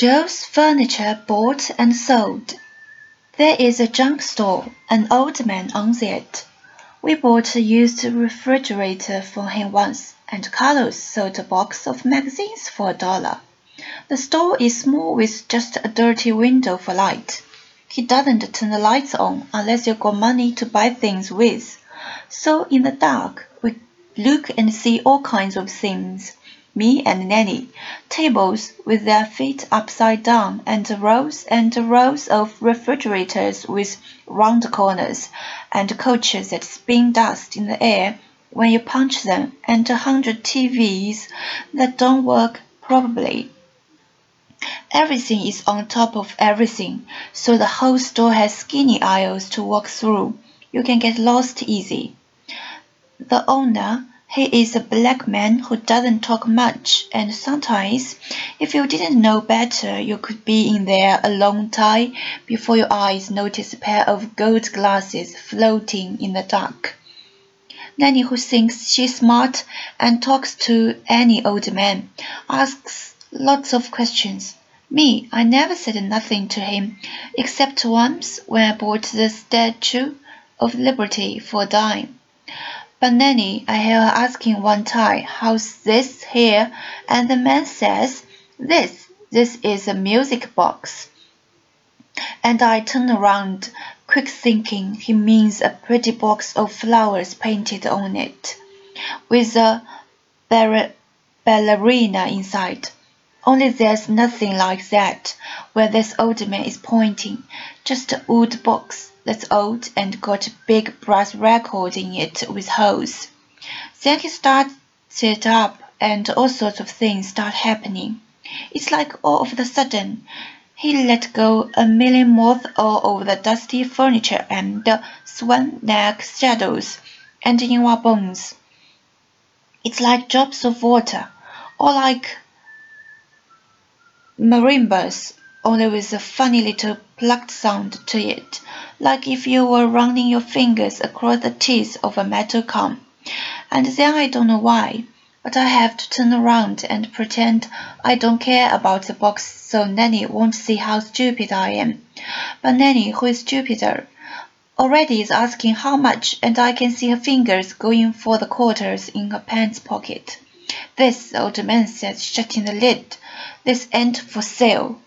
Joe's Furniture Bought and Sold. There is a junk store. An old man owns it. We bought a used refrigerator for him once, and Carlos sold a box of magazines for a dollar. The store is small with just a dirty window for light. He doesn't turn the lights on unless you've got money to buy things with. So in the dark, we look and see all kinds of things me and Nenny, tables with their feet upside down, and rows and rows of refrigerators with round corners, and coaches that spin dust in the air when you punch them, and a hundred TVs that don't work probably. Everything is on top of everything, so the whole store has skinny aisles to walk through. You can get lost easy. The owner he is a black man who doesn't talk much, and sometimes, if you didn't know better, you could be in there a long time before your eyes notice a pair of gold glasses floating in the dark. Nenny, who thinks she's smart and talks to any old man, asks lots of questions. Me, I never said nothing to him, except once when I bought the Statue of Liberty for a dime. But Nenny, I hear her asking one time, how's this here? And the man says, this, this is a music box. And I turn around, quick thinking he means a pretty box of flowers painted on it, with a ballerina inside. Only there's nothing like that where this old man is pointing, just a wood box that's old and got a big brass record in it with holes. Then he starts it up and all sorts of things start happening. It's like all of a sudden he let go a million moths all over the dusty furniture and swan neck shadows and in our bones. It's like drops of water, or like marimbas, only with a funny little plucked sound to it like if you were running your fingers across the teeth of a metal comb. And then I don't know why, but I have to turn around and pretend I don't care about the box so Nenny won't see how stupid I am. But Nenny, who is stupider, already is asking how much, and I can see her fingers going for the quarters in her pants pocket. This, the old man says, shutting the lid. This ain't for sale.